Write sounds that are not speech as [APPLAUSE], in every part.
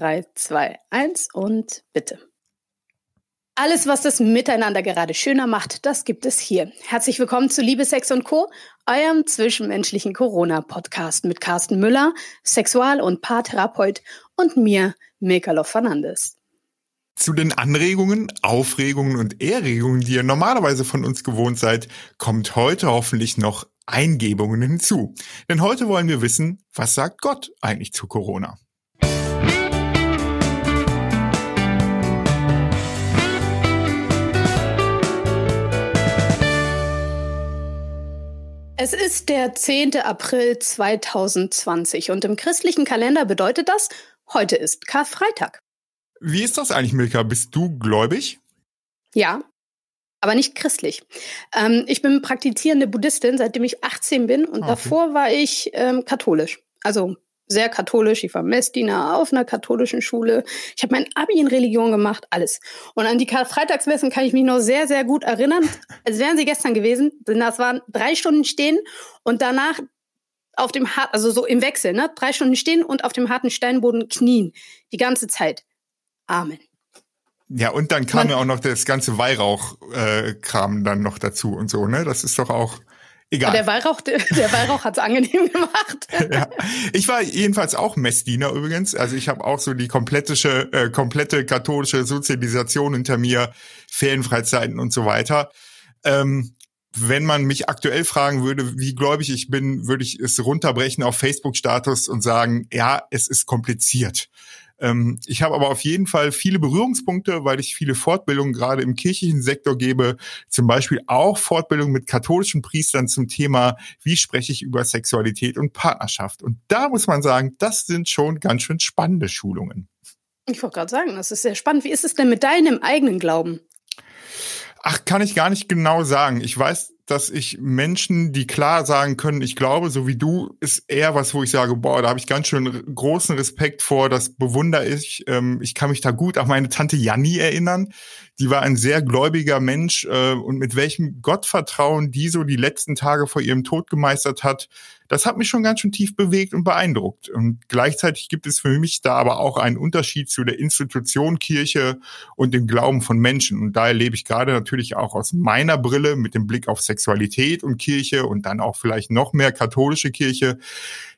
3, 2, 1 und bitte. Alles, was das Miteinander gerade schöner macht, das gibt es hier. Herzlich willkommen zu Liebe, Sex und Co., eurem zwischenmenschlichen Corona-Podcast mit Carsten Müller, Sexual- und Paartherapeut und mir, Mekalov Fernandes. Zu den Anregungen, Aufregungen und Erregungen, die ihr normalerweise von uns gewohnt seid, kommt heute hoffentlich noch Eingebungen hinzu. Denn heute wollen wir wissen, was sagt Gott eigentlich zu Corona? Es ist der 10. April 2020 und im christlichen Kalender bedeutet das, heute ist Karfreitag. Wie ist das eigentlich, Milka? Bist du gläubig? Ja, aber nicht christlich. Ähm, ich bin praktizierende Buddhistin, seitdem ich 18 bin und ah, okay. davor war ich ähm, katholisch. Also sehr katholisch. Ich war Messdiener auf einer katholischen Schule. Ich habe mein Abi in Religion gemacht, alles. Und an die Karfreitagsmessen kann ich mich noch sehr, sehr gut erinnern, [LAUGHS] als wären sie gestern gewesen. Denn das waren drei Stunden stehen und danach auf dem hart, also so im Wechsel, ne? Drei Stunden stehen und auf dem harten Steinboden knien. Die ganze Zeit. Amen. Ja, und dann kam Man, ja auch noch das ganze Weihrauch-Kram äh, dann noch dazu und so, ne? Das ist doch auch Egal. Der Weihrauch, der, Weihrauch hat's angenehm gemacht. [LAUGHS] ja. Ich war jedenfalls auch Messdiener übrigens. Also ich habe auch so die komplette, äh, komplette katholische Sozialisation hinter mir, Ferienfreizeiten und so weiter. Ähm, wenn man mich aktuell fragen würde, wie gläubig ich bin, würde ich es runterbrechen auf Facebook-Status und sagen, ja, es ist kompliziert. Ähm, ich habe aber auf jeden Fall viele Berührungspunkte, weil ich viele Fortbildungen gerade im kirchlichen Sektor gebe, zum Beispiel auch Fortbildungen mit katholischen Priestern zum Thema, wie spreche ich über Sexualität und Partnerschaft. Und da muss man sagen, das sind schon ganz schön spannende Schulungen. Ich wollte gerade sagen, das ist sehr spannend. Wie ist es denn mit deinem eigenen Glauben? Ach, kann ich gar nicht genau sagen. Ich weiß, dass ich Menschen, die klar sagen können, ich glaube, so wie du, ist eher was, wo ich sage, boah, da habe ich ganz schön großen Respekt vor, das bewundere ich. Ähm, ich kann mich da gut an meine Tante Janni erinnern. Die war ein sehr gläubiger Mensch äh, und mit welchem Gottvertrauen die so die letzten Tage vor ihrem Tod gemeistert hat, das hat mich schon ganz schön tief bewegt und beeindruckt. Und gleichzeitig gibt es für mich da aber auch einen Unterschied zu der Institution Kirche und dem Glauben von Menschen. Und da erlebe ich gerade natürlich auch aus meiner Brille mit dem Blick auf Sexualität und Kirche und dann auch vielleicht noch mehr katholische Kirche,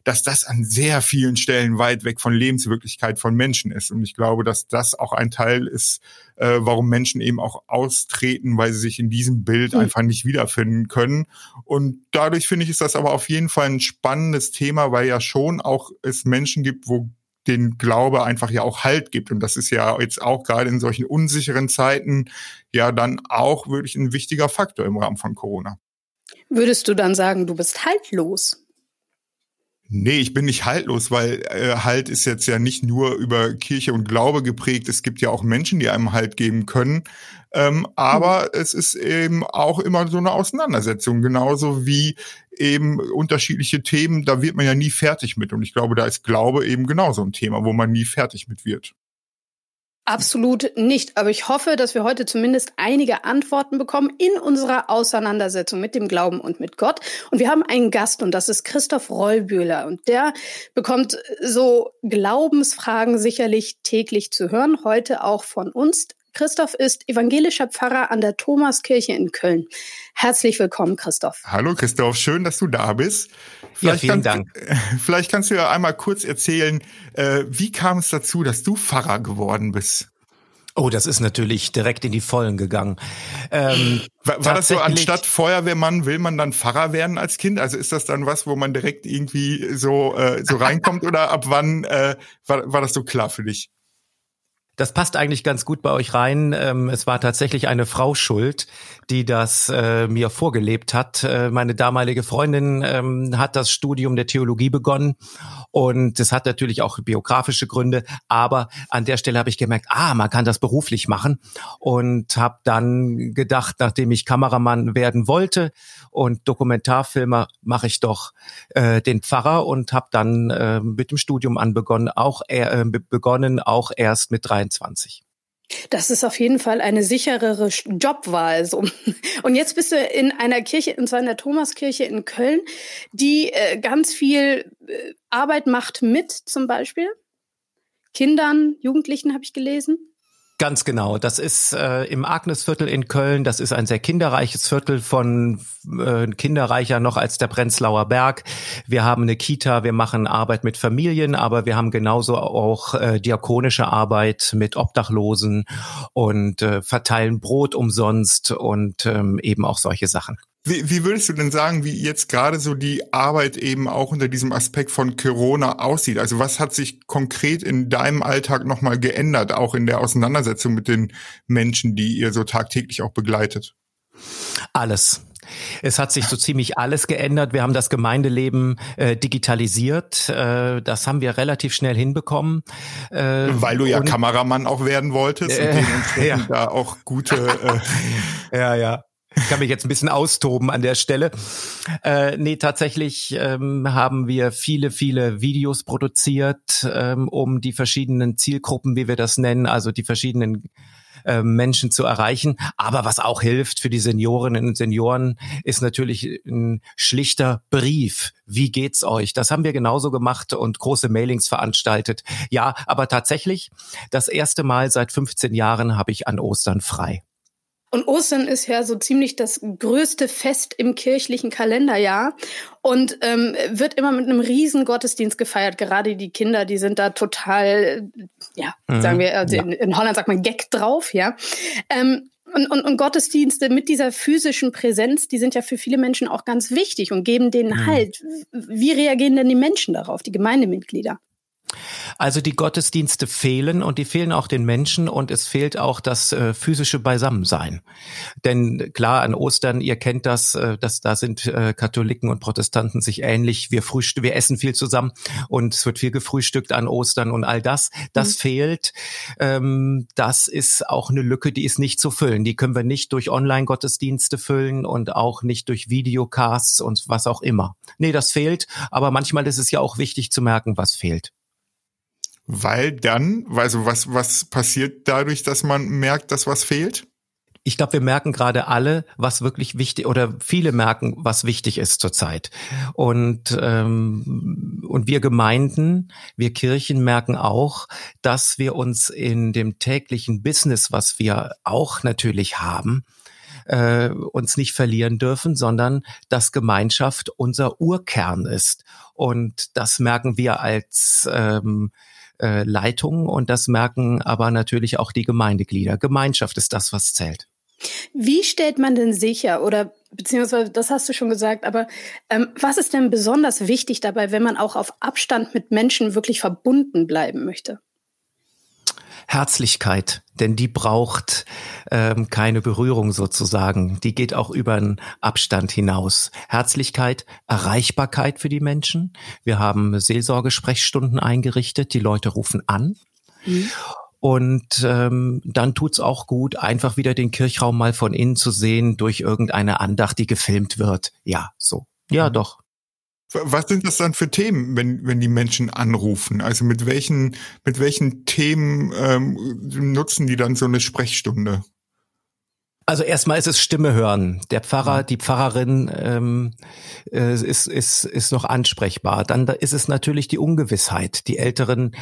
dass das an sehr vielen Stellen weit weg von Lebenswirklichkeit von Menschen ist. Und ich glaube, dass das auch ein Teil ist, äh, warum Menschen eben auch austreten, weil sie sich in diesem Bild mhm. einfach nicht wiederfinden können. Und dadurch finde ich, ist das aber auf jeden Fall ein spannendes Thema, weil ja schon auch es Menschen gibt, wo den Glaube einfach ja auch Halt gibt. Und das ist ja jetzt auch gerade in solchen unsicheren Zeiten ja dann auch wirklich ein wichtiger Faktor im Rahmen von Corona. Würdest du dann sagen, du bist haltlos? Nee, ich bin nicht haltlos, weil äh, Halt ist jetzt ja nicht nur über Kirche und Glaube geprägt. Es gibt ja auch Menschen, die einem Halt geben können. Ähm, aber mhm. es ist eben auch immer so eine Auseinandersetzung, genauso wie eben unterschiedliche Themen, da wird man ja nie fertig mit. Und ich glaube, da ist Glaube eben genauso ein Thema, wo man nie fertig mit wird. Absolut nicht. Aber ich hoffe, dass wir heute zumindest einige Antworten bekommen in unserer Auseinandersetzung mit dem Glauben und mit Gott. Und wir haben einen Gast und das ist Christoph Rollbühler. Und der bekommt so Glaubensfragen sicherlich täglich zu hören. Heute auch von uns. Christoph ist evangelischer Pfarrer an der Thomaskirche in Köln. Herzlich willkommen, Christoph. Hallo, Christoph. Schön, dass du da bist. Vielleicht ja, vielen Dank. [LAUGHS] Vielleicht kannst du ja einmal kurz erzählen, äh, wie kam es dazu, dass du Pfarrer geworden bist? Oh, das ist natürlich direkt in die Vollen gegangen. Ähm, war, war das so, anstatt Feuerwehrmann will man dann Pfarrer werden als Kind? Also ist das dann was, wo man direkt irgendwie so, äh, so reinkommt [LAUGHS] oder ab wann äh, war, war das so klar für dich? Das passt eigentlich ganz gut bei euch rein. Ähm, es war tatsächlich eine Frau schuld, die das äh, mir vorgelebt hat. Äh, meine damalige Freundin ähm, hat das Studium der Theologie begonnen und es hat natürlich auch biografische Gründe. Aber an der Stelle habe ich gemerkt, ah, man kann das beruflich machen und habe dann gedacht, nachdem ich Kameramann werden wollte und Dokumentarfilmer, mache ich doch äh, den Pfarrer und habe dann mit dem Studium anbegonnen, auch begonnen, auch erst mit 23. Das ist auf jeden Fall eine sicherere Jobwahl. So. Und jetzt bist du in einer Kirche, und zwar in der Thomaskirche in Köln, die äh, ganz viel äh, Arbeit macht mit zum Beispiel Kindern, Jugendlichen, habe ich gelesen. Ganz genau. Das ist äh, im Agnesviertel in Köln. Das ist ein sehr kinderreiches Viertel von äh, kinderreicher noch als der Prenzlauer Berg. Wir haben eine Kita, wir machen Arbeit mit Familien, aber wir haben genauso auch äh, diakonische Arbeit mit Obdachlosen und äh, verteilen Brot umsonst und ähm, eben auch solche Sachen. Wie, wie würdest du denn sagen, wie jetzt gerade so die Arbeit eben auch unter diesem Aspekt von Corona aussieht? Also was hat sich konkret in deinem Alltag nochmal geändert, auch in der Auseinandersetzung mit den Menschen, die ihr so tagtäglich auch begleitet? Alles. Es hat sich so ziemlich alles geändert. Wir haben das Gemeindeleben äh, digitalisiert. Äh, das haben wir relativ schnell hinbekommen. Äh, Weil du ja und, Kameramann auch werden wolltest und äh, [LAUGHS] dementsprechend ja. da auch gute. Äh, [LAUGHS] ja, ja. Ich kann mich jetzt ein bisschen austoben an der Stelle. Äh, nee, tatsächlich ähm, haben wir viele, viele Videos produziert, ähm, um die verschiedenen Zielgruppen, wie wir das nennen, also die verschiedenen äh, Menschen zu erreichen. Aber was auch hilft für die Seniorinnen und Senioren, ist natürlich ein schlichter Brief. Wie geht's euch? Das haben wir genauso gemacht und große Mailings veranstaltet. Ja, aber tatsächlich, das erste Mal seit 15 Jahren habe ich an Ostern frei. Und Ostern ist ja so ziemlich das größte Fest im kirchlichen Kalenderjahr und ähm, wird immer mit einem riesen Gottesdienst gefeiert. Gerade die Kinder, die sind da total, ja, mhm. sagen wir, also ja. in, in, Holland sagt man Gag drauf, ja. Ähm, und, und, und Gottesdienste mit dieser physischen Präsenz, die sind ja für viele Menschen auch ganz wichtig und geben denen mhm. Halt. Wie reagieren denn die Menschen darauf, die Gemeindemitglieder? Also die Gottesdienste fehlen und die fehlen auch den Menschen und es fehlt auch das äh, physische Beisammensein. Denn klar, an Ostern, ihr kennt das, äh, dass da sind äh, Katholiken und Protestanten sich ähnlich. Wir frühstücken, wir essen viel zusammen und es wird viel gefrühstückt an Ostern und all das. Das mhm. fehlt. Ähm, das ist auch eine Lücke, die ist nicht zu füllen. Die können wir nicht durch Online-Gottesdienste füllen und auch nicht durch Videocasts und was auch immer. Nee, das fehlt. Aber manchmal ist es ja auch wichtig zu merken, was fehlt. Weil dann, also was, was passiert dadurch, dass man merkt, dass was fehlt? ich glaube, wir merken gerade alle, was wirklich wichtig oder viele merken, was wichtig ist zurzeit. Und ähm, und wir Gemeinden, wir Kirchen merken auch, dass wir uns in dem täglichen Business, was wir auch natürlich haben, äh, uns nicht verlieren dürfen, sondern dass Gemeinschaft unser Urkern ist. Und das merken wir als ähm, äh, Leitungen und das merken aber natürlich auch die Gemeindeglieder. Gemeinschaft ist das, was zählt. Wie stellt man denn sicher oder beziehungsweise das hast du schon gesagt, aber ähm, was ist denn besonders wichtig dabei, wenn man auch auf Abstand mit Menschen wirklich verbunden bleiben möchte? Herzlichkeit, denn die braucht ähm, keine Berührung sozusagen. Die geht auch über einen Abstand hinaus. Herzlichkeit, Erreichbarkeit für die Menschen. Wir haben Seelsorgesprechstunden eingerichtet. Die Leute rufen an. Mhm. Und ähm, dann tut's auch gut, einfach wieder den Kirchraum mal von innen zu sehen durch irgendeine Andacht, die gefilmt wird. Ja, so. Ja, mhm. doch. Was sind das dann für Themen, wenn, wenn die Menschen anrufen? Also mit welchen, mit welchen Themen ähm, nutzen die dann so eine Sprechstunde? Also erstmal ist es Stimme hören. Der Pfarrer, die Pfarrerin ähm, äh, ist, ist, ist noch ansprechbar. Dann ist es natürlich die Ungewissheit. Die älteren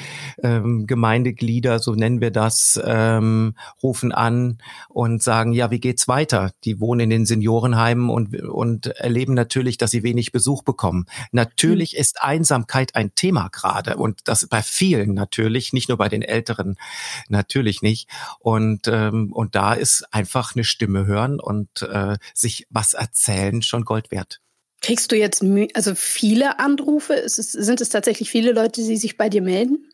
ähm, Gemeindeglieder, so nennen wir das, ähm, rufen an und sagen, ja, wie geht's weiter? Die wohnen in den Seniorenheimen und, und erleben natürlich, dass sie wenig Besuch bekommen. Natürlich mhm. ist Einsamkeit ein Thema gerade und das bei vielen natürlich, nicht nur bei den Älteren, natürlich nicht. Und, ähm, und da ist einfach eine Stimme hören und äh, sich was erzählen schon Gold wert. Kriegst du jetzt also viele Anrufe? Es, sind es tatsächlich viele Leute, die sich bei dir melden?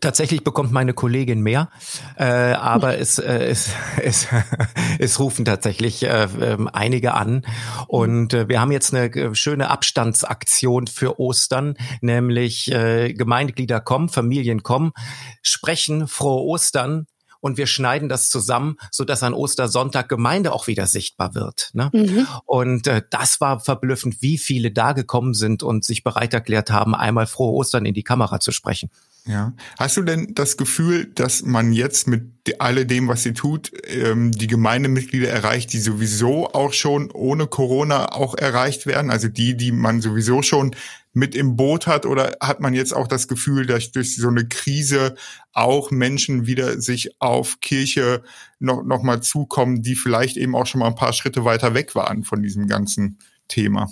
Tatsächlich bekommt meine Kollegin mehr, äh, aber [LAUGHS] es, äh, es, [LAUGHS] es, [LAUGHS] es rufen tatsächlich äh, äh, einige an. Und äh, wir haben jetzt eine schöne Abstandsaktion für Ostern, nämlich äh, Gemeindeglieder kommen, Familien kommen, sprechen frohe Ostern und wir schneiden das zusammen, so dass an Ostersonntag Gemeinde auch wieder sichtbar wird. Ne? Mhm. Und äh, das war verblüffend, wie viele da gekommen sind und sich bereit erklärt haben, einmal frohe Ostern in die Kamera zu sprechen. Ja. Hast du denn das Gefühl, dass man jetzt mit alledem, was sie tut, ähm, die Gemeindemitglieder erreicht, die sowieso auch schon ohne Corona auch erreicht werden? Also die, die man sowieso schon mit im Boot hat oder hat man jetzt auch das Gefühl, dass durch so eine Krise auch Menschen wieder sich auf Kirche noch, noch mal zukommen, die vielleicht eben auch schon mal ein paar Schritte weiter weg waren von diesem ganzen Thema?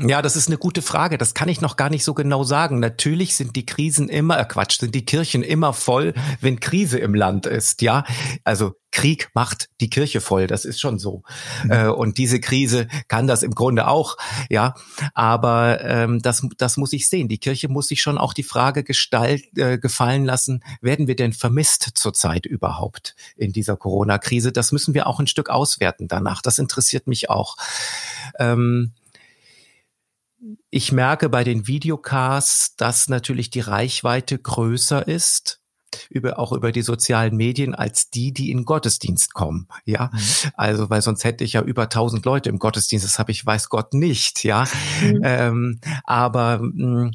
Ja, das ist eine gute Frage. Das kann ich noch gar nicht so genau sagen. Natürlich sind die Krisen immer, äh Quatsch, sind die Kirchen immer voll, wenn Krise im Land ist. Ja, also Krieg macht die Kirche voll. Das ist schon so. Mhm. Äh, und diese Krise kann das im Grunde auch. Ja, aber ähm, das, das muss ich sehen. Die Kirche muss sich schon auch die Frage gestalt, äh, gefallen lassen: Werden wir denn vermisst zurzeit überhaupt in dieser Corona-Krise? Das müssen wir auch ein Stück auswerten danach. Das interessiert mich auch. Ähm, ich merke bei den Videocasts, dass natürlich die Reichweite größer ist über auch über die sozialen Medien als die, die in Gottesdienst kommen. Ja, mhm. also weil sonst hätte ich ja über tausend Leute im Gottesdienst. Das habe ich weiß Gott nicht. Ja, mhm. ähm, aber mh, hm,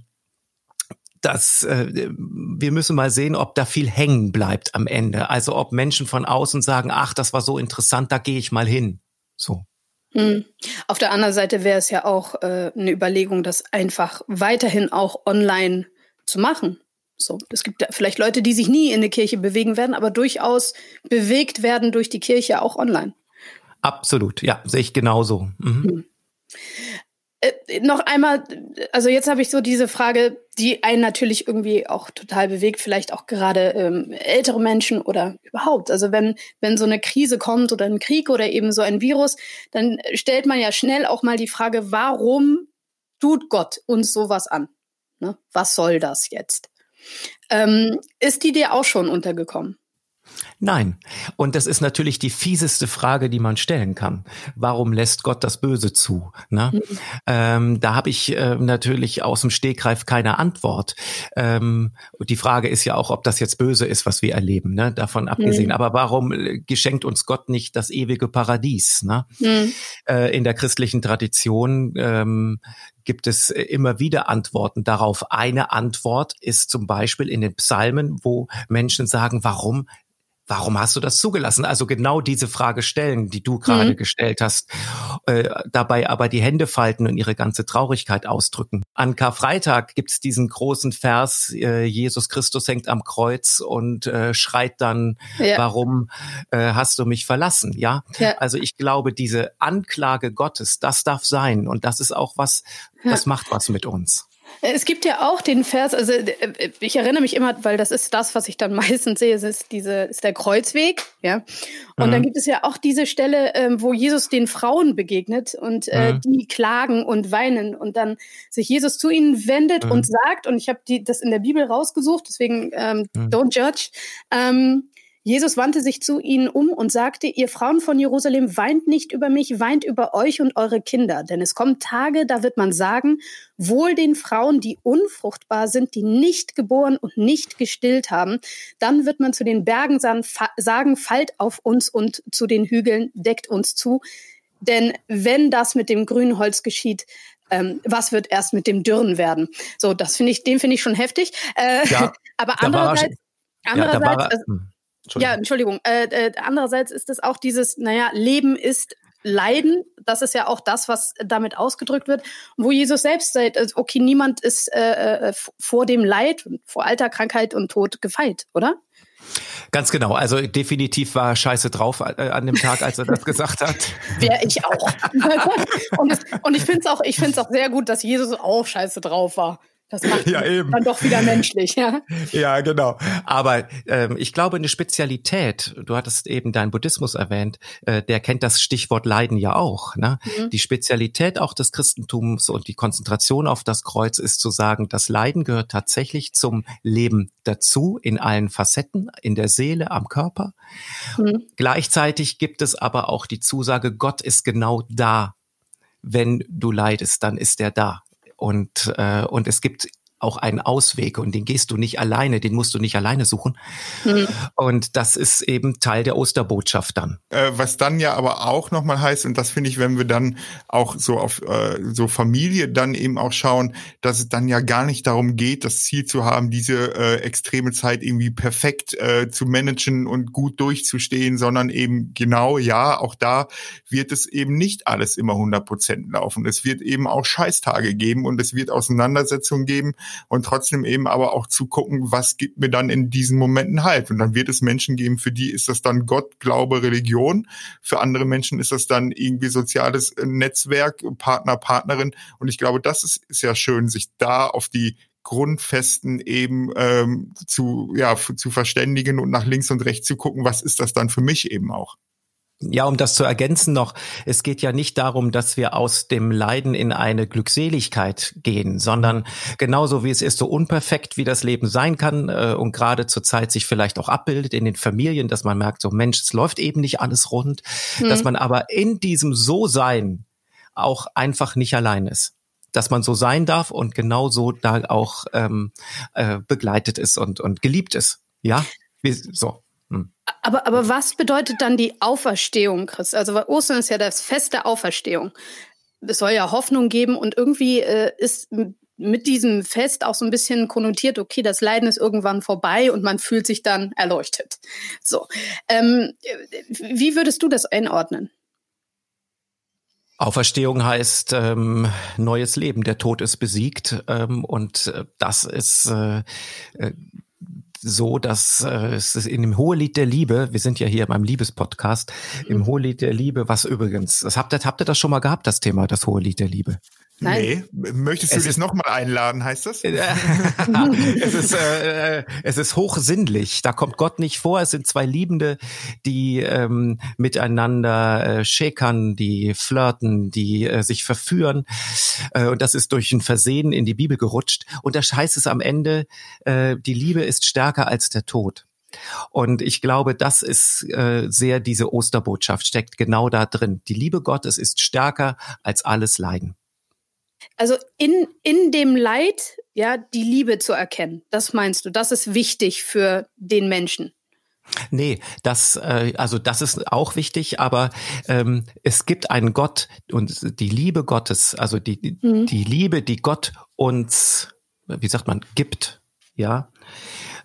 das, äh, wir müssen mal sehen, ob da viel hängen bleibt am Ende. Also ob Menschen von außen sagen, ach, das war so interessant, da gehe ich mal hin. So. Hm. Auf der anderen Seite wäre es ja auch äh, eine Überlegung, das einfach weiterhin auch online zu machen. So, es gibt vielleicht Leute, die sich nie in der Kirche bewegen werden, aber durchaus bewegt werden durch die Kirche auch online. Absolut, ja, sehe ich genauso. Mhm. Hm. Äh, noch einmal, also jetzt habe ich so diese Frage, die einen natürlich irgendwie auch total bewegt, vielleicht auch gerade ähm, ältere Menschen oder überhaupt. Also wenn, wenn so eine Krise kommt oder ein Krieg oder eben so ein Virus, dann stellt man ja schnell auch mal die Frage, warum tut Gott uns sowas an? Ne? Was soll das jetzt? Ähm, ist die dir auch schon untergekommen? Nein. Und das ist natürlich die fieseste Frage, die man stellen kann. Warum lässt Gott das Böse zu? Ne? Mhm. Ähm, da habe ich äh, natürlich aus dem Stegreif keine Antwort. Ähm, die Frage ist ja auch, ob das jetzt böse ist, was wir erleben, ne? davon abgesehen. Mhm. Aber warum äh, geschenkt uns Gott nicht das ewige Paradies? Ne? Mhm. Äh, in der christlichen Tradition ähm, gibt es äh, immer wieder Antworten darauf. Eine Antwort ist zum Beispiel in den Psalmen, wo Menschen sagen, warum Warum hast du das zugelassen? Also genau diese Frage stellen, die du gerade mhm. gestellt hast, äh, dabei aber die Hände falten und ihre ganze Traurigkeit ausdrücken. An Karfreitag gibt's diesen großen Vers, äh, Jesus Christus hängt am Kreuz und äh, schreit dann, ja. warum äh, hast du mich verlassen? Ja? ja? Also ich glaube, diese Anklage Gottes, das darf sein und das ist auch was, das macht was mit uns. Es gibt ja auch den Vers, also äh, ich erinnere mich immer, weil das ist das, was ich dann [LAUGHS] meistens sehe, es ist diese, ist der Kreuzweg, ja. Und mhm. dann gibt es ja auch diese Stelle, ähm, wo Jesus den Frauen begegnet und äh, mhm. die klagen und weinen und dann sich Jesus zu ihnen wendet mhm. und sagt, und ich habe das in der Bibel rausgesucht, deswegen ähm, mhm. don't judge, ähm, Jesus wandte sich zu ihnen um und sagte, ihr Frauen von Jerusalem, weint nicht über mich, weint über euch und eure Kinder. Denn es kommen Tage, da wird man sagen, wohl den Frauen, die unfruchtbar sind, die nicht geboren und nicht gestillt haben. Dann wird man zu den Bergen sagen, fallt auf uns und zu den Hügeln, deckt uns zu. Denn wenn das mit dem grünen Holz geschieht, ähm, was wird erst mit dem Dürren werden? So, das finde ich, den finde ich schon heftig. Äh, ja, [LAUGHS] aber andererseits, andererseits, ja. Entschuldigung. Ja, Entschuldigung. Äh, äh, andererseits ist es auch dieses, naja, Leben ist Leiden. Das ist ja auch das, was damit ausgedrückt wird. Wo Jesus selbst sagt, äh, okay, niemand ist äh, äh vor dem Leid, vor Alter, Krankheit und Tod gefeit, oder? Ganz genau. Also definitiv war Scheiße drauf äh, an dem Tag, als er das gesagt hat. [LAUGHS] Wäre ich auch. [LAUGHS] und, und ich finde es auch, ich finde es auch sehr gut, dass Jesus auch Scheiße drauf war. Das macht [LAUGHS] ja, eben. dann doch wieder menschlich, ja. [LAUGHS] Ja, genau. Aber ähm, ich glaube, eine Spezialität, du hattest eben deinen Buddhismus erwähnt, äh, der kennt das Stichwort Leiden ja auch. Ne? Mhm. Die Spezialität auch des Christentums und die Konzentration auf das Kreuz ist zu sagen, das Leiden gehört tatsächlich zum Leben dazu, in allen Facetten, in der Seele, am Körper. Mhm. Gleichzeitig gibt es aber auch die Zusage, Gott ist genau da wenn du leidest, dann ist er da. Und, äh, und es gibt auch einen Ausweg und den gehst du nicht alleine, den musst du nicht alleine suchen. Mhm. Und das ist eben Teil der Osterbotschaft dann. Äh, was dann ja aber auch nochmal heißt, und das finde ich, wenn wir dann auch so auf äh, so Familie dann eben auch schauen, dass es dann ja gar nicht darum geht, das Ziel zu haben, diese äh, extreme Zeit irgendwie perfekt äh, zu managen und gut durchzustehen, sondern eben genau, ja, auch da wird es eben nicht alles immer 100 Prozent laufen. Es wird eben auch Scheißtage geben und es wird Auseinandersetzungen geben und trotzdem eben aber auch zu gucken, was gibt mir dann in diesen Momenten halt. Und dann wird es Menschen geben, für die ist das dann Gott, Glaube, Religion. Für andere Menschen ist das dann irgendwie soziales Netzwerk, Partner, Partnerin. Und ich glaube, das ist, ist ja schön, sich da auf die Grundfesten eben ähm, zu, ja, zu verständigen und nach links und rechts zu gucken, was ist das dann für mich eben auch. Ja, um das zu ergänzen noch, es geht ja nicht darum, dass wir aus dem Leiden in eine Glückseligkeit gehen, sondern genauso wie es ist, so unperfekt wie das Leben sein kann äh, und gerade zur Zeit sich vielleicht auch abbildet in den Familien, dass man merkt, so Mensch, es läuft eben nicht alles rund, mhm. dass man aber in diesem So-Sein auch einfach nicht allein ist dass man so sein darf und genauso da auch ähm, äh, begleitet ist und, und geliebt ist. Ja, wie, so. Hm. Aber, aber was bedeutet dann die Auferstehung, Chris? Also Ostern ist ja das Fest der Auferstehung. Es soll ja Hoffnung geben und irgendwie äh, ist mit diesem Fest auch so ein bisschen konnotiert, okay, das Leiden ist irgendwann vorbei und man fühlt sich dann erleuchtet. So. Ähm, wie würdest du das einordnen? Auferstehung heißt ähm, neues Leben. Der Tod ist besiegt ähm, und äh, das ist äh, äh, so, dass äh, es ist in dem Hohelied der Liebe, wir sind ja hier beim Liebespodcast, im mhm. Hohelied der Liebe, was übrigens, das habt ihr, habt ihr das schon mal gehabt, das Thema, das Hohelied der Liebe? Nein. Nee, möchtest du es das nochmal einladen, heißt das? [LAUGHS] [LAUGHS] es, ist, äh, es ist hochsinnlich. Da kommt Gott nicht vor. Es sind zwei Liebende, die ähm, miteinander äh, schäkern, die flirten, die äh, sich verführen. Äh, und das ist durch ein Versehen in die Bibel gerutscht. Und da heißt es am Ende, äh, die Liebe ist stärker als der Tod. Und ich glaube, das ist äh, sehr diese Osterbotschaft, steckt genau da drin. Die Liebe Gottes ist stärker als alles Leiden. Also in, in dem Leid, ja, die Liebe zu erkennen. Das meinst du, das ist wichtig für den Menschen. Nee, das äh, also das ist auch wichtig, aber ähm, es gibt einen Gott und die Liebe Gottes, also die mhm. die Liebe, die Gott uns, wie sagt man, gibt, ja,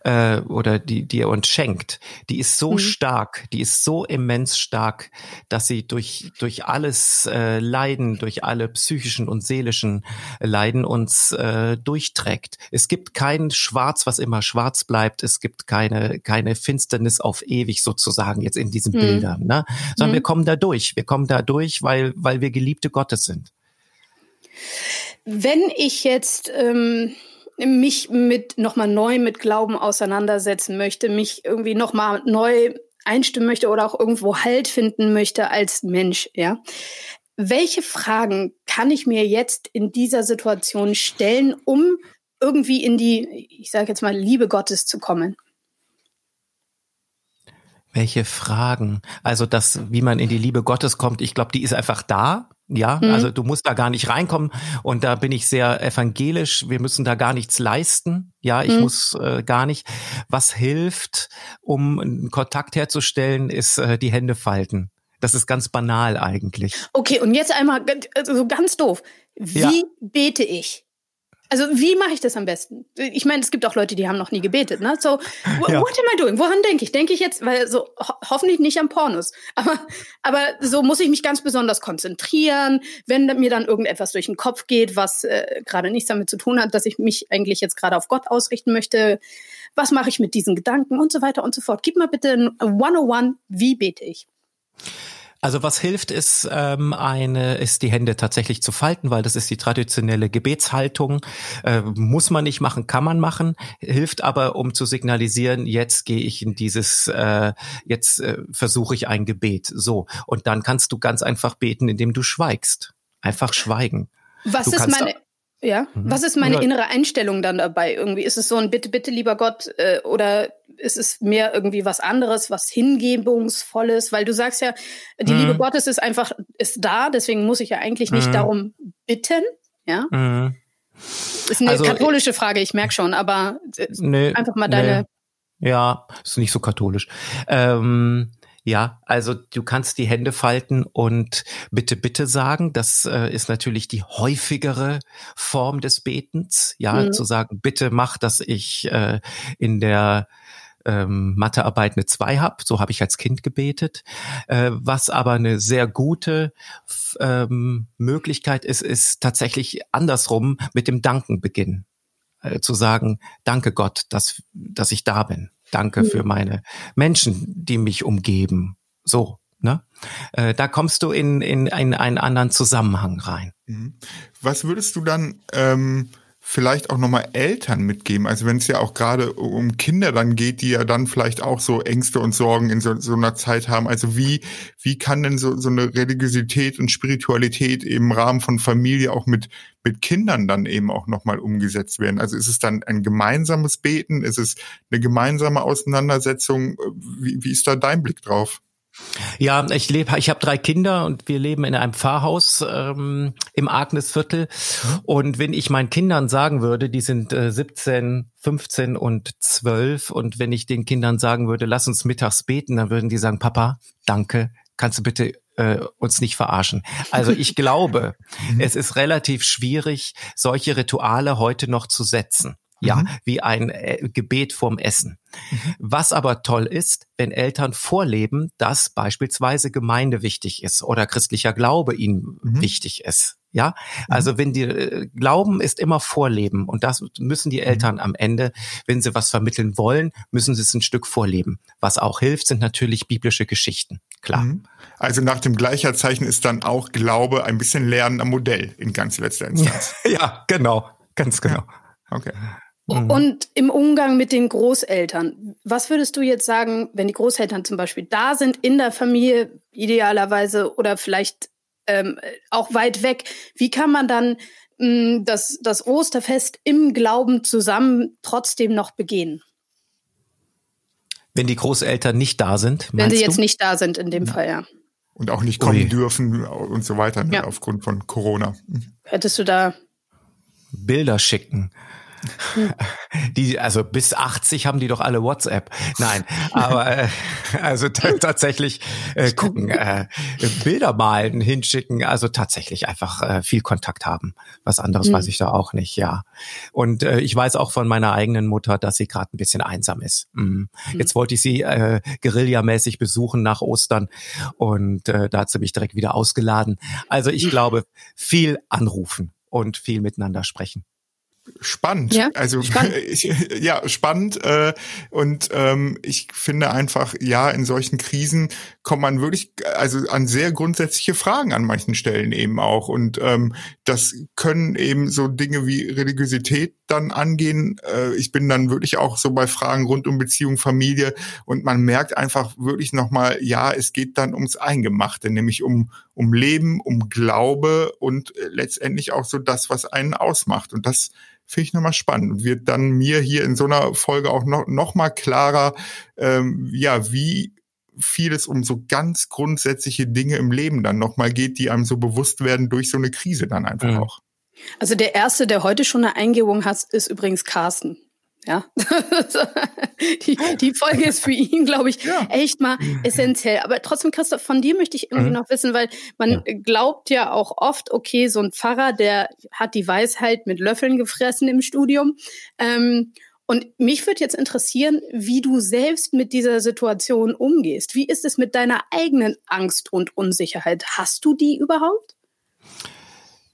äh, oder die, die er uns schenkt, die ist so mhm. stark, die ist so immens stark, dass sie durch, durch alles äh, Leiden, durch alle psychischen und seelischen Leiden uns äh, durchträgt. Es gibt kein Schwarz, was immer schwarz bleibt. Es gibt keine, keine Finsternis auf ewig sozusagen jetzt in diesen mhm. Bildern, ne? sondern mhm. wir kommen da durch. Wir kommen da durch, weil, weil wir Geliebte Gottes sind. Wenn ich jetzt ähm, mich mit nochmal neu mit Glauben auseinandersetzen möchte, mich irgendwie nochmal neu einstimmen möchte oder auch irgendwo Halt finden möchte als Mensch, ja. Welche Fragen kann ich mir jetzt in dieser Situation stellen, um irgendwie in die, ich sage jetzt mal, Liebe Gottes zu kommen? Welche Fragen? Also das, wie man in die Liebe Gottes kommt, ich glaube, die ist einfach da. Ja, mhm. also du musst da gar nicht reinkommen und da bin ich sehr evangelisch. Wir müssen da gar nichts leisten. Ja, ich mhm. muss äh, gar nicht. Was hilft, um einen Kontakt herzustellen, ist äh, die Hände falten. Das ist ganz banal eigentlich. Okay, und jetzt einmal also ganz doof. Wie ja. bete ich? Also wie mache ich das am besten? Ich meine, es gibt auch Leute, die haben noch nie gebetet, ne? So, [LAUGHS] ja. what am I doing? Woran denke ich? Denke ich jetzt, weil so ho hoffentlich nicht am Pornos, aber aber so muss ich mich ganz besonders konzentrieren, wenn mir dann irgendetwas durch den Kopf geht, was äh, gerade nichts damit zu tun hat, dass ich mich eigentlich jetzt gerade auf Gott ausrichten möchte. Was mache ich mit diesen Gedanken und so weiter und so fort? Gib mal bitte ein 101, wie bete ich? Also was hilft, ist ähm, eine, ist die Hände tatsächlich zu falten, weil das ist die traditionelle Gebetshaltung. Äh, muss man nicht machen, kann man machen. Hilft aber, um zu signalisieren, jetzt gehe ich in dieses, äh, jetzt äh, versuche ich ein Gebet. So und dann kannst du ganz einfach beten, indem du schweigst. Einfach schweigen. Was du ist meine ja, mhm. was ist meine innere Einstellung dann dabei? Irgendwie ist es so ein Bitte, bitte, lieber Gott, äh, oder ist es mehr irgendwie was anderes, was hingebungsvolles? Weil du sagst ja, die mhm. Liebe Gottes ist einfach ist da, deswegen muss ich ja eigentlich nicht mhm. darum bitten, ja. Mhm. Ist eine also, katholische Frage, ich merke schon, aber nee, einfach mal deine. Nee. Ja, ist nicht so katholisch. Ähm, ja, also du kannst die Hände falten und bitte, bitte sagen. Das äh, ist natürlich die häufigere Form des Betens. Ja, mhm. zu sagen, bitte mach, dass ich äh, in der ähm, Mathearbeit eine 2 habe. So habe ich als Kind gebetet. Äh, was aber eine sehr gute ähm, Möglichkeit ist, ist tatsächlich andersrum mit dem Danken beginnen. Äh, zu sagen, danke Gott, dass, dass ich da bin. Danke für meine Menschen, die mich umgeben. So, ne? Äh, da kommst du in, in, in einen anderen Zusammenhang rein. Mhm. Was würdest du dann ähm, vielleicht auch nochmal Eltern mitgeben? Also wenn es ja auch gerade um Kinder dann geht, die ja dann vielleicht auch so Ängste und Sorgen in so, so einer Zeit haben. Also wie, wie kann denn so, so eine Religiosität und Spiritualität im Rahmen von Familie auch mit, mit Kindern dann eben auch nochmal umgesetzt werden? Also ist es dann ein gemeinsames Beten? Ist es eine gemeinsame Auseinandersetzung? Wie, wie ist da dein Blick drauf? Ja, ich lebe, ich habe drei Kinder und wir leben in einem Pfarrhaus ähm, im Agnesviertel. Und wenn ich meinen Kindern sagen würde, die sind äh, 17, 15 und 12, und wenn ich den Kindern sagen würde, lass uns mittags beten, dann würden die sagen, Papa, danke, kannst du bitte äh, uns nicht verarschen. Also ich glaube, [LAUGHS] mhm. es ist relativ schwierig, solche Rituale heute noch zu setzen ja, mhm. wie ein äh, Gebet vorm Essen. Mhm. Was aber toll ist, wenn Eltern vorleben, dass beispielsweise Gemeinde wichtig ist oder christlicher Glaube ihnen mhm. wichtig ist. Ja, mhm. also wenn die äh, Glauben ist immer Vorleben und das müssen die mhm. Eltern am Ende, wenn sie was vermitteln wollen, müssen sie es ein Stück vorleben. Was auch hilft, sind natürlich biblische Geschichten. Klar. Mhm. Also nach dem Gleicherzeichen ist dann auch Glaube ein bisschen Lernen am Modell in ganz letzter Instanz. [LAUGHS] ja, genau, ganz genau. Ja. Okay. Mhm. Und im Umgang mit den Großeltern, was würdest du jetzt sagen, wenn die Großeltern zum Beispiel da sind in der Familie idealerweise oder vielleicht ähm, auch weit weg, wie kann man dann mh, das, das Osterfest im Glauben zusammen trotzdem noch begehen? Wenn die Großeltern nicht da sind, wenn sie jetzt du? nicht da sind in dem ja. Fall, ja. Und auch nicht kommen Ui. dürfen und so weiter ne, ja. aufgrund von Corona. Hättest du da Bilder schicken. Die, also bis 80 haben die doch alle WhatsApp. Nein, aber äh, also tatsächlich äh, gucken, äh, Bilder malen, hinschicken, also tatsächlich einfach äh, viel Kontakt haben. Was anderes mhm. weiß ich da auch nicht, ja. Und äh, ich weiß auch von meiner eigenen Mutter, dass sie gerade ein bisschen einsam ist. Mhm. Mhm. Jetzt wollte ich sie äh, guerillamäßig besuchen nach Ostern und äh, da hat sie mich direkt wieder ausgeladen. Also ich [LAUGHS] glaube, viel anrufen und viel miteinander sprechen spannend. Ja, also spannend. [LAUGHS] Ich, ja, spannend. Äh, und ähm, ich finde einfach, ja, in solchen Krisen kommt man wirklich, also an sehr grundsätzliche Fragen an manchen Stellen eben auch. Und ähm, das können eben so Dinge wie Religiosität dann angehen. Äh, ich bin dann wirklich auch so bei Fragen rund um Beziehung, Familie und man merkt einfach wirklich nochmal, ja, es geht dann ums Eingemachte, nämlich um, um Leben, um Glaube und letztendlich auch so das, was einen ausmacht. Und das finde ich nochmal spannend und wird dann mir hier in so einer Folge auch noch, noch mal klarer, ähm, ja, wie viel es um so ganz grundsätzliche Dinge im Leben dann nochmal geht, die einem so bewusst werden durch so eine Krise dann einfach mhm. auch. Also der erste, der heute schon eine Eingebung hat, ist übrigens Carsten. Ja, [LAUGHS] die, die Folge ist für ihn, glaube ich, ja. echt mal essentiell. Aber trotzdem, Christoph, von dir möchte ich irgendwie mhm. noch wissen, weil man ja. glaubt ja auch oft, okay, so ein Pfarrer, der hat die Weisheit mit Löffeln gefressen im Studium. Ähm, und mich würde jetzt interessieren, wie du selbst mit dieser Situation umgehst. Wie ist es mit deiner eigenen Angst und Unsicherheit? Hast du die überhaupt?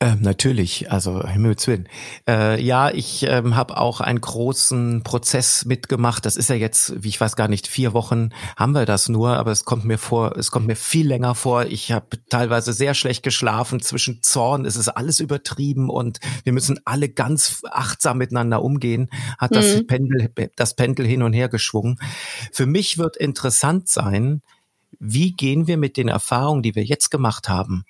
Ähm, natürlich, also Himmels Willen. Äh, ja, ich ähm, habe auch einen großen Prozess mitgemacht. Das ist ja jetzt, wie ich weiß gar nicht, vier Wochen haben wir das nur, aber es kommt mir vor, es kommt mir viel länger vor. Ich habe teilweise sehr schlecht geschlafen. Zwischen Zorn es ist alles übertrieben und wir müssen alle ganz achtsam miteinander umgehen. Hat mhm. das Pendel, das Pendel hin und her geschwungen. Für mich wird interessant sein, wie gehen wir mit den Erfahrungen, die wir jetzt gemacht haben,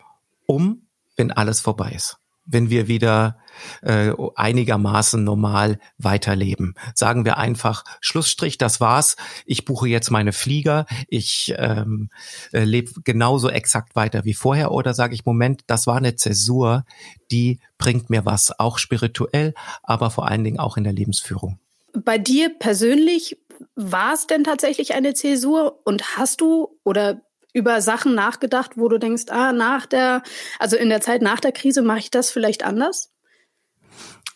um wenn alles vorbei ist. wenn wir wieder äh, einigermaßen normal weiterleben. Sagen wir einfach, Schlussstrich, das war's. Ich buche jetzt meine Flieger. Ich ähm, äh, lebe genauso exakt weiter wie vorher. Oder sage ich, Moment, das war eine Zäsur, die bringt mir was, auch spirituell, aber vor allen Dingen auch in der Lebensführung. Bei dir persönlich war es denn tatsächlich eine Zäsur und hast du oder über Sachen nachgedacht, wo du denkst, ah, nach der, also in der Zeit nach der Krise mache ich das vielleicht anders?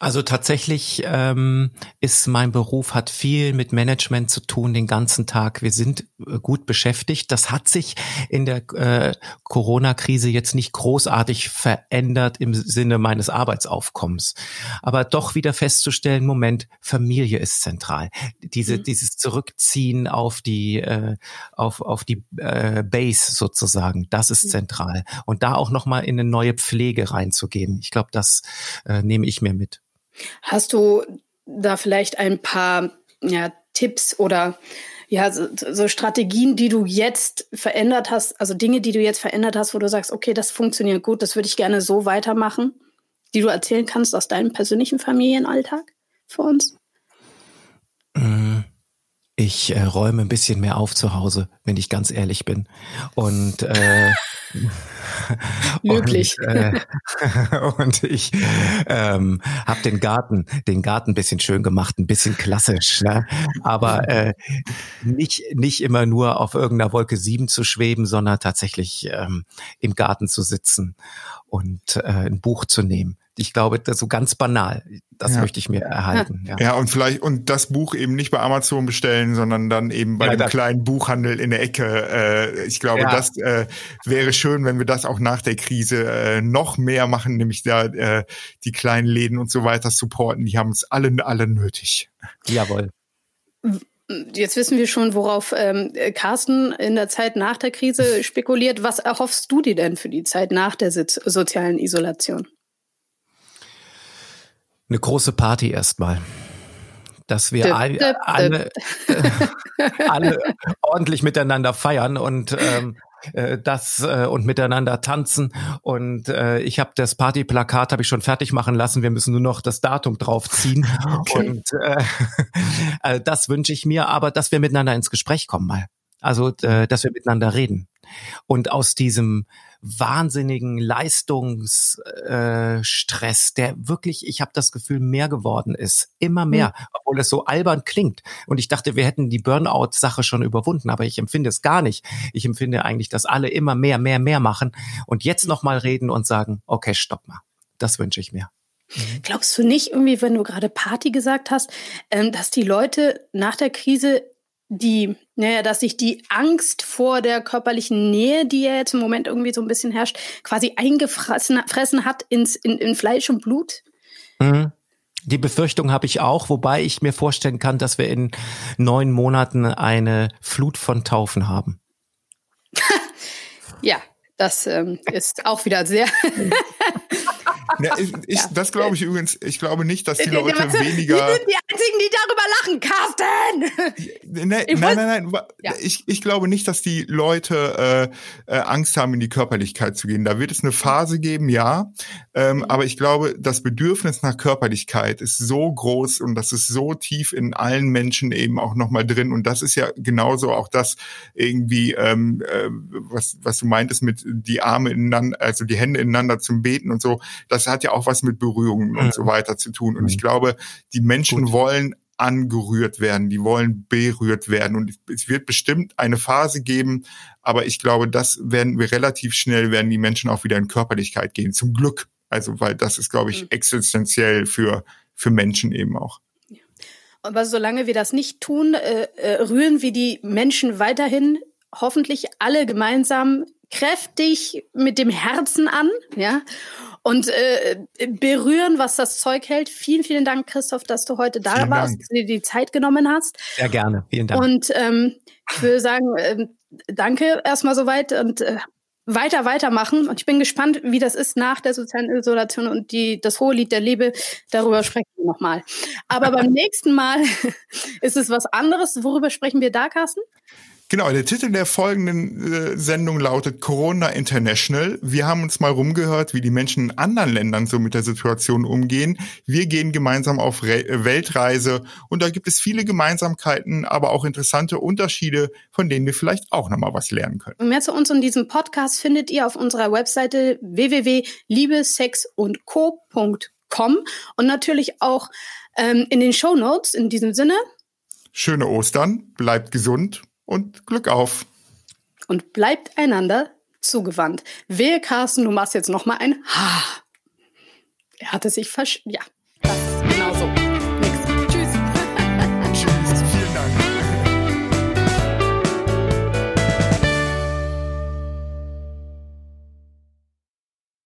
Also tatsächlich ähm, ist mein Beruf hat viel mit Management zu tun den ganzen Tag. Wir sind äh, gut beschäftigt. Das hat sich in der äh, Corona-Krise jetzt nicht großartig verändert im Sinne meines Arbeitsaufkommens, aber doch wieder festzustellen: Moment, Familie ist zentral. Diese mhm. dieses Zurückziehen auf die äh, auf auf die äh, Base sozusagen, das ist mhm. zentral. Und da auch noch mal in eine neue Pflege reinzugehen. Ich glaube, das äh, nehme ich mir mit. Hast du da vielleicht ein paar ja, Tipps oder ja, so, so, Strategien, die du jetzt verändert hast, also Dinge, die du jetzt verändert hast, wo du sagst, okay, das funktioniert gut, das würde ich gerne so weitermachen, die du erzählen kannst aus deinem persönlichen Familienalltag für uns? Mhm. Ich äh, räume ein bisschen mehr auf zu Hause, wenn ich ganz ehrlich bin. Und äh, [LAUGHS] Möglich. Und, äh, [LAUGHS] und ich ähm, habe den Garten, den Garten ein bisschen schön gemacht, ein bisschen klassisch, ne? aber äh, nicht nicht immer nur auf irgendeiner Wolke sieben zu schweben, sondern tatsächlich ähm, im Garten zu sitzen und äh, ein Buch zu nehmen ich glaube, das so ganz banal. Das ja. möchte ich mir erhalten. Ja. ja, und vielleicht, und das Buch eben nicht bei Amazon bestellen, sondern dann eben bei ja, dem kleinen Buchhandel in der Ecke. Äh, ich glaube, ja. das äh, wäre schön, wenn wir das auch nach der Krise äh, noch mehr machen, nämlich da äh, die kleinen Läden und so weiter supporten. Die haben es alle, alle nötig. Jawohl. Jetzt wissen wir schon, worauf ähm, Carsten in der Zeit nach der Krise spekuliert. Was erhoffst du dir denn für die Zeit nach der sozialen Isolation? Eine große Party erstmal. Dass wir alle, alle, alle ordentlich miteinander feiern und ähm, äh, das äh, und miteinander tanzen. Und äh, ich habe das Partyplakat habe ich schon fertig machen lassen. Wir müssen nur noch das Datum draufziehen. Okay. und äh, [LAUGHS] äh, das wünsche ich mir aber dass wir miteinander ins Gespräch kommen mal. Also äh, dass wir miteinander reden. Und aus diesem wahnsinnigen Leistungsstress, äh, der wirklich, ich habe das Gefühl, mehr geworden ist. Immer mehr, mhm. obwohl es so albern klingt. Und ich dachte, wir hätten die Burnout-Sache schon überwunden, aber ich empfinde es gar nicht. Ich empfinde eigentlich, dass alle immer mehr, mehr, mehr machen und jetzt nochmal reden und sagen, okay, stopp mal. Das wünsche ich mir. Mhm. Glaubst du nicht irgendwie, wenn du gerade Party gesagt hast, ähm, dass die Leute nach der Krise die, naja, dass sich die Angst vor der körperlichen Nähe, die ja jetzt im Moment irgendwie so ein bisschen herrscht, quasi eingefressen hat ins, in, in Fleisch und Blut? Mhm. Die Befürchtung habe ich auch, wobei ich mir vorstellen kann, dass wir in neun Monaten eine Flut von Taufen haben. [LAUGHS] ja, das ähm, ist auch wieder sehr [LAUGHS] [LAUGHS] Ja, ich, ich, ja. Das glaube ich übrigens, ich glaube nicht, dass die Leute weniger. Die sind die einzigen, die darüber lachen, Carsten! Ne, nein, nein, nein. Ja. Ich, ich glaube nicht, dass die Leute äh, äh, Angst haben, in die Körperlichkeit zu gehen. Da wird es eine Phase geben, ja. Ähm, mhm. Aber ich glaube, das Bedürfnis nach Körperlichkeit ist so groß und das ist so tief in allen Menschen eben auch nochmal drin. Und das ist ja genauso auch das irgendwie, ähm, äh, was, was du meintest mit die Arme ineinander, also die Hände ineinander zum Beten und so. Das hat ja auch was mit Berührungen mhm. und so weiter zu tun. Und mhm. ich glaube, die Menschen Gut. wollen angerührt werden, die wollen berührt werden. Und es wird bestimmt eine Phase geben, aber ich glaube, das werden wir relativ schnell, werden die Menschen auch wieder in Körperlichkeit gehen. Zum Glück. Also, weil das ist, glaube ich, mhm. existenziell für, für Menschen eben auch. Aber solange wir das nicht tun, äh, äh, rühren wir die Menschen weiterhin hoffentlich alle gemeinsam kräftig mit dem Herzen an, ja, und äh, berühren, was das Zeug hält. Vielen, vielen Dank, Christoph, dass du heute da vielen warst, Dank. dass du dir die Zeit genommen hast. Sehr gerne, vielen Dank. Und ähm, ich würde sagen, äh, danke erstmal soweit und äh, weiter, weitermachen. Und ich bin gespannt, wie das ist nach der sozialen Isolation und die, das hohe Lied der Liebe. Darüber sprechen wir nochmal. Aber beim [LAUGHS] nächsten Mal [LAUGHS] ist es was anderes. Worüber sprechen wir da, Carsten? Genau, der Titel der folgenden äh, Sendung lautet Corona International. Wir haben uns mal rumgehört, wie die Menschen in anderen Ländern so mit der Situation umgehen. Wir gehen gemeinsam auf Re äh, Weltreise und da gibt es viele Gemeinsamkeiten, aber auch interessante Unterschiede, von denen wir vielleicht auch nochmal was lernen können. Mehr zu uns und diesem Podcast findet ihr auf unserer Webseite www.liebesexundco.com und natürlich auch ähm, in den Show Notes. In diesem Sinne. Schöne Ostern, bleibt gesund und Glück auf. Und bleibt einander zugewandt. Wehe, Carsten, du machst jetzt noch mal ein Ha. Er hatte sich versch... Ja.